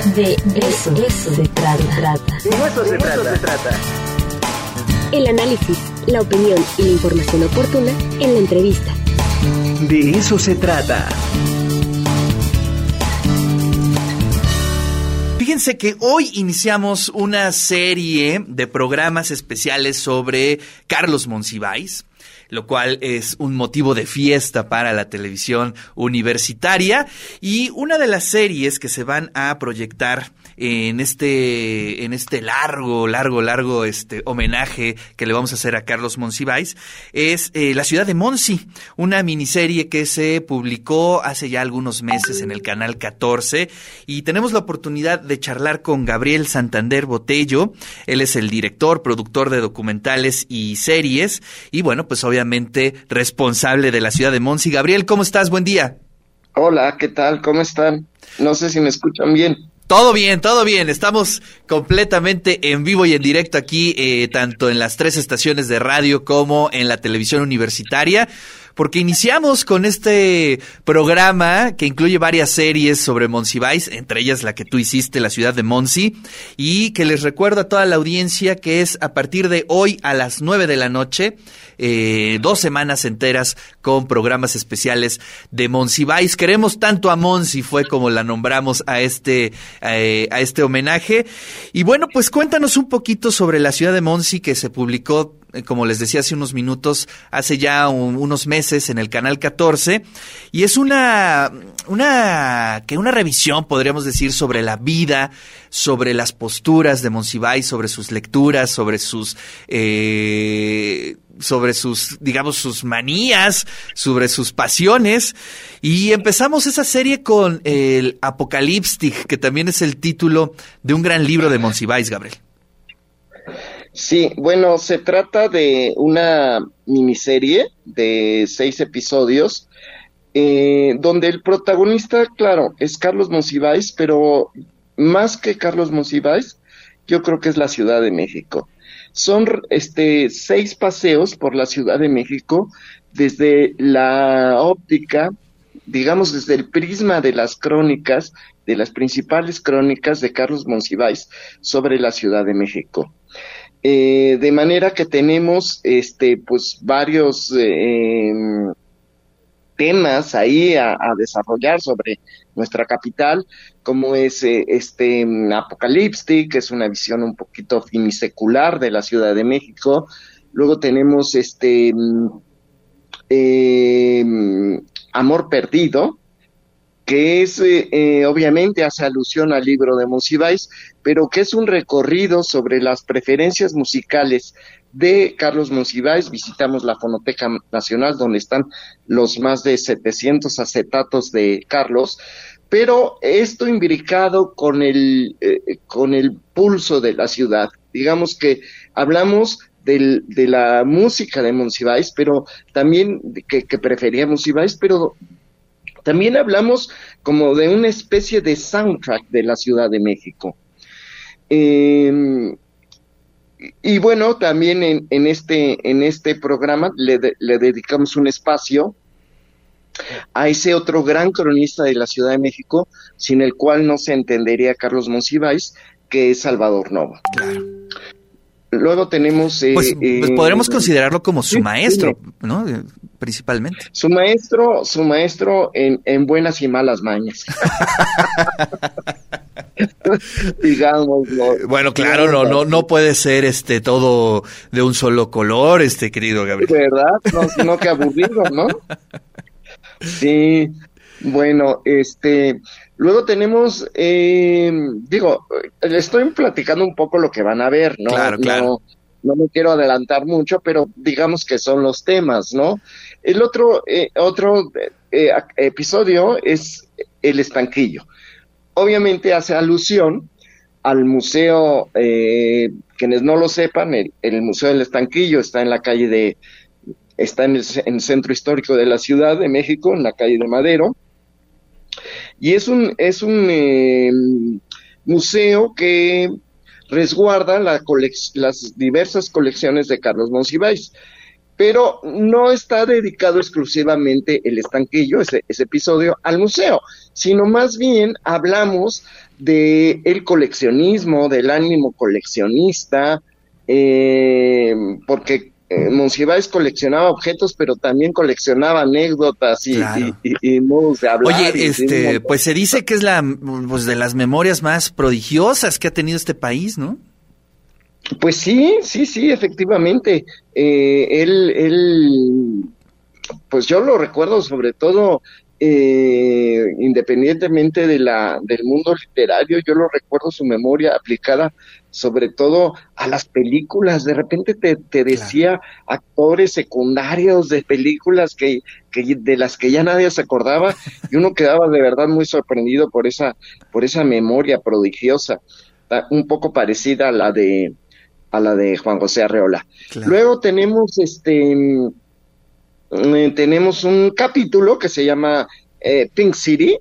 De eso, eso se trata. De eso se trata. El análisis, la opinión y la información oportuna en la entrevista. De eso se trata. Fíjense que hoy iniciamos una serie de programas especiales sobre Carlos Monsiváis lo cual es un motivo de fiesta para la televisión universitaria. Y una de las series que se van a proyectar en este, en este largo, largo, largo este homenaje que le vamos a hacer a Carlos Monsiváis es eh, La ciudad de Monsi, una miniserie que se publicó hace ya algunos meses en el canal 14 y tenemos la oportunidad de charlar con Gabriel Santander Botello. Él es el director, productor de documentales y series. Y bueno, pues obviamente responsable de la ciudad de Monsi. Gabriel, ¿cómo estás? Buen día. Hola, ¿qué tal? ¿Cómo están? No sé si me escuchan bien. Todo bien, todo bien. Estamos completamente en vivo y en directo aquí, eh, tanto en las tres estaciones de radio como en la televisión universitaria porque iniciamos con este programa que incluye varias series sobre Monsiváis, entre ellas la que tú hiciste, la ciudad de Monsi, y que les recuerdo a toda la audiencia que es a partir de hoy a las nueve de la noche eh, dos semanas enteras con programas especiales de Monsiváis. Queremos tanto a Monsi, fue como la nombramos a este, eh, a este homenaje. Y bueno, pues cuéntanos un poquito sobre la ciudad de Monsi que se publicó como les decía hace unos minutos, hace ya unos meses en el canal 14 y es una una que una revisión podríamos decir sobre la vida, sobre las posturas de Monsiváis, sobre sus lecturas, sobre sus eh, sobre sus, digamos, sus manías, sobre sus pasiones. Y empezamos esa serie con el Apocalipstic, que también es el título de un gran libro de Monsiváis, Gabriel. Sí, bueno, se trata de una miniserie de seis episodios, eh, donde el protagonista, claro, es Carlos Monsiváis, pero más que Carlos Monsiváis, yo creo que es la Ciudad de México. Son este, seis paseos por la Ciudad de México desde la óptica, digamos desde el prisma de las crónicas, de las principales crónicas de Carlos Monsiváis sobre la Ciudad de México. Eh, de manera que tenemos este pues varios eh, temas ahí a, desarrollar sobre nuestra capital, como es eh, este Apocalipsis, que es una visión un poquito finisecular de la Ciudad de México. Luego tenemos este eh, Amor Perdido, que es, eh, obviamente, hace alusión al libro de Monsiváis, pero que es un recorrido sobre las preferencias musicales de Carlos Monsiváis. Visitamos la Fonoteca Nacional, donde están los más de 700 acetatos de Carlos, pero esto imbricado con el, eh, con el pulso de la ciudad. Digamos que hablamos de la música de Monsiváis, pero también que, que prefería Monsiváis, pero también hablamos como de una especie de soundtrack de la Ciudad de México. Em, y bueno, también en, en, este, en este programa le, le, dedicamos un espacio a ese otro gran cronista de la Ciudad de México, sin el cual no se entendería Carlos Monsiváis, que es Salvador Novo. Claro. Luego tenemos... Eh, pues, pues, podremos eh, considerarlo como su maestro, ¿no? Principalmente. Su maestro, su maestro en, en buenas y malas mañas. digamos bueno claro no no no puede ser este todo de un solo color este querido Gabriel verdad no, no que aburrido no sí bueno este Luego tenemos, eh, digo, le estoy platicando un poco lo que van a ver, ¿no? Claro, claro. No, me quiero adelantar mucho, pero digamos que son los temas, ¿no? El otro, eh, otro eh, episodio es El Estanquillo. Obviamente hace alusión al museo, quienes no lo sepan, el, Museo del Estanquillo está en la calle de, está en el, en el centro histórico de la Ciudad de México, en la calle de Madero y es un, es un eh, museo que resguarda la las diversas colecciones de Carlos Monsiváis. Pero no está dedicado exclusivamente el estanquillo, ese, ese episodio, al museo, sino más bien hablamos de el coleccionismo, del ánimo coleccionista, eh, porque eh, Monsiváis coleccionaba objetos, pero también coleccionaba anécdotas y, modos de hablar. Oye, este, pues se dice que es la pues, de las memorias más prodigiosas que ha tenido este país, ¿no? Pues sí, sí, sí, efectivamente. Eh, él, él, pues yo lo recuerdo sobre todo, eh, independientemente de la, del mundo literario, yo lo recuerdo su memoria aplicada sobre todo a las películas. De repente te, te decía actores secundarios de películas que, que, de las que ya nadie se acordaba y uno quedaba de verdad muy sorprendido por esa, por esa memoria prodigiosa, un poco parecida a la de a la de Juan José Arreola. Luego tenemos este mm, tenemos un capítulo que se llama eh, Pink City,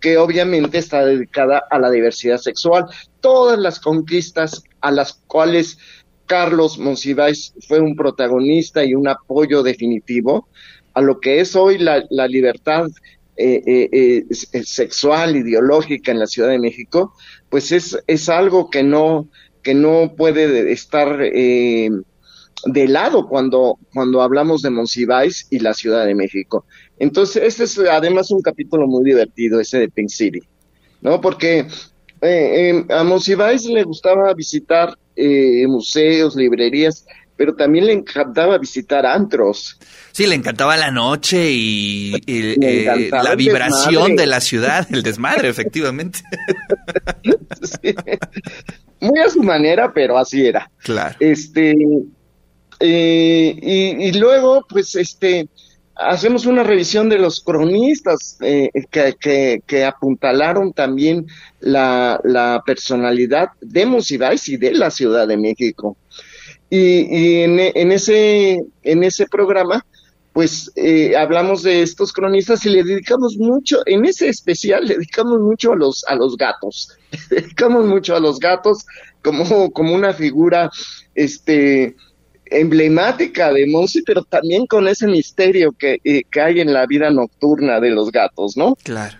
que obviamente está dedicada a la diversidad sexual. Todas las conquistas a las cuales Carlos Monsiváis fue un protagonista y un apoyo definitivo a lo que es hoy la, libertad eh, eh, sexual, ideológica en la Ciudad de México, pues es, es algo que no, que no puede estar eh, de lado cuando, cuando hablamos de Monsiváis y la Ciudad de México. Entonces, este es además un capítulo muy divertido, ese de Pink City, ¿no? Porque eh, a Monsiváis le gustaba visitar eh, museos, librerías, pero también le encantaba visitar antros. Sí, le encantaba la noche y, la vibración de la ciudad, el desmadre, efectivamente. sí muy a su manera, pero así era. Claro. Este, eh, y, luego, pues, este, hacemos una revisión de los cronistas eh, que, que, apuntalaron también la, la personalidad de Monsiváis y de la Ciudad de México. Y, y en, en, ese, en ese programa, pues eh, hablamos de estos cronistas y le dedicamos mucho, en ese especial le dedicamos mucho a los, a los gatos, le dedicamos mucho a los gatos como, como una figura este emblemática de Monsi, pero también con ese misterio que, eh, que hay en la vida nocturna de los gatos, ¿no? Claro.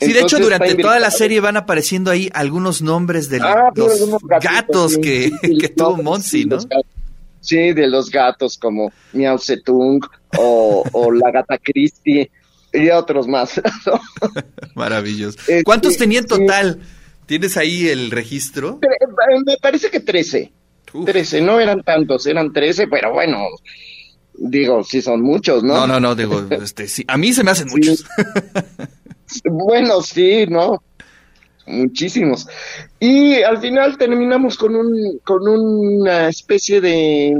Sí, de hecho, durante toda la serie van apareciendo ahí algunos nombres de ah, los gatos que, que tuvo Monsi, ¿no? Sí, de los gatos como Miao Zedong o, o la gata Christie y otros más. Maravilloso. Este, ¿Cuántos tenía en total? ¿Tienes ahí el registro? Eh, me parece que 13. 13, no eran tantos, eran 13, pero bueno, digo, sí son muchos, ¿no? No, no, no, digo, este, sí, a mí se me hacen muchos. bueno, sí, ¿no? Muchísimos. Y al final terminamos con, un, con una especie de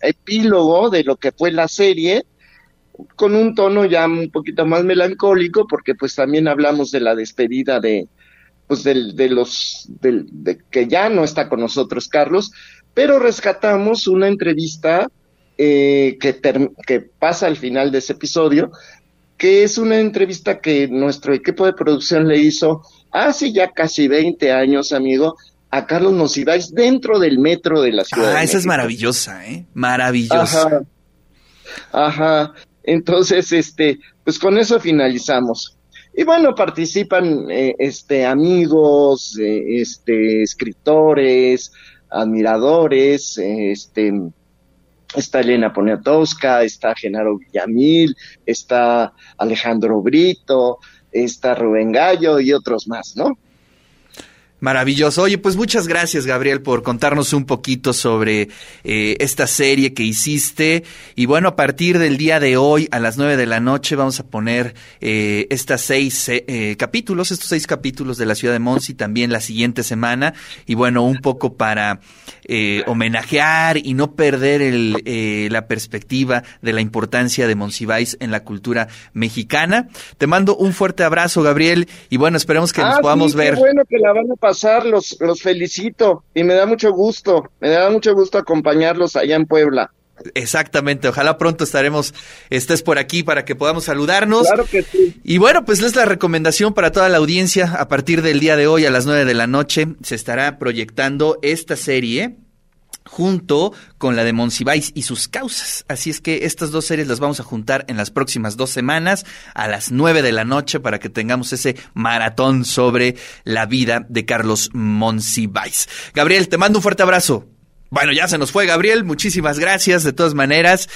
epílogo de lo que fue la serie, con un tono ya un poquito más melancólico, porque pues también hablamos de la despedida de, pues del, de los, del, de que ya no está con nosotros Carlos, pero rescatamos una entrevista eh, que, que pasa al final de ese episodio, que es una entrevista que nuestro equipo de producción le hizo hace ya casi 20 años, amigo, a Carlos Monsiváis dentro del metro de la ciudad. Ah, esa es maravillosa, ¿eh? Maravillosa. Ajá. Entonces, este, pues con eso finalizamos. Y bueno, participan eh, este amigos, eh, este escritores, admiradores, este está Elena Poniatowska, está Genaro Villamil, está Alejandro Brito, está Rubén Gallo y otros más, ¿no? Maravilloso. Oye, pues muchas gracias, Gabriel, por contarnos un poquito sobre eh, esta serie que hiciste. Y bueno, a partir del día de hoy, a las nueve de la noche, vamos a poner eh, estas seis eh, capítulos, estos seis capítulos de la ciudad de Monsi también la siguiente semana. Y bueno, un poco para homenajear y no perder el, la perspectiva de la importancia de Monsiváis en la cultura mexicana. Te mando un fuerte abrazo, Gabriel. Y bueno, esperemos que nos ah, podamos ver. bueno que la van a pasar, los, los felicito y me da mucho gusto, me da mucho gusto acompañarlos allá en Puebla. Exactamente, ojalá pronto estaremos, estés por aquí para que podamos saludarnos. Claro que sí. Y bueno, pues es la recomendación para toda la audiencia. A partir del día de hoy a las nueve de la noche se estará proyectando esta serie junto con la de Monsiváis y sus causas. Así es que estas dos series las vamos a juntar en las próximas dos semanas a las nueve de la noche para que tengamos ese maratón sobre la vida de Carlos Monsiváis. Gabriel, te mando un fuerte abrazo. Bueno, ya se nos fue Gabriel, muchísimas gracias de todas maneras.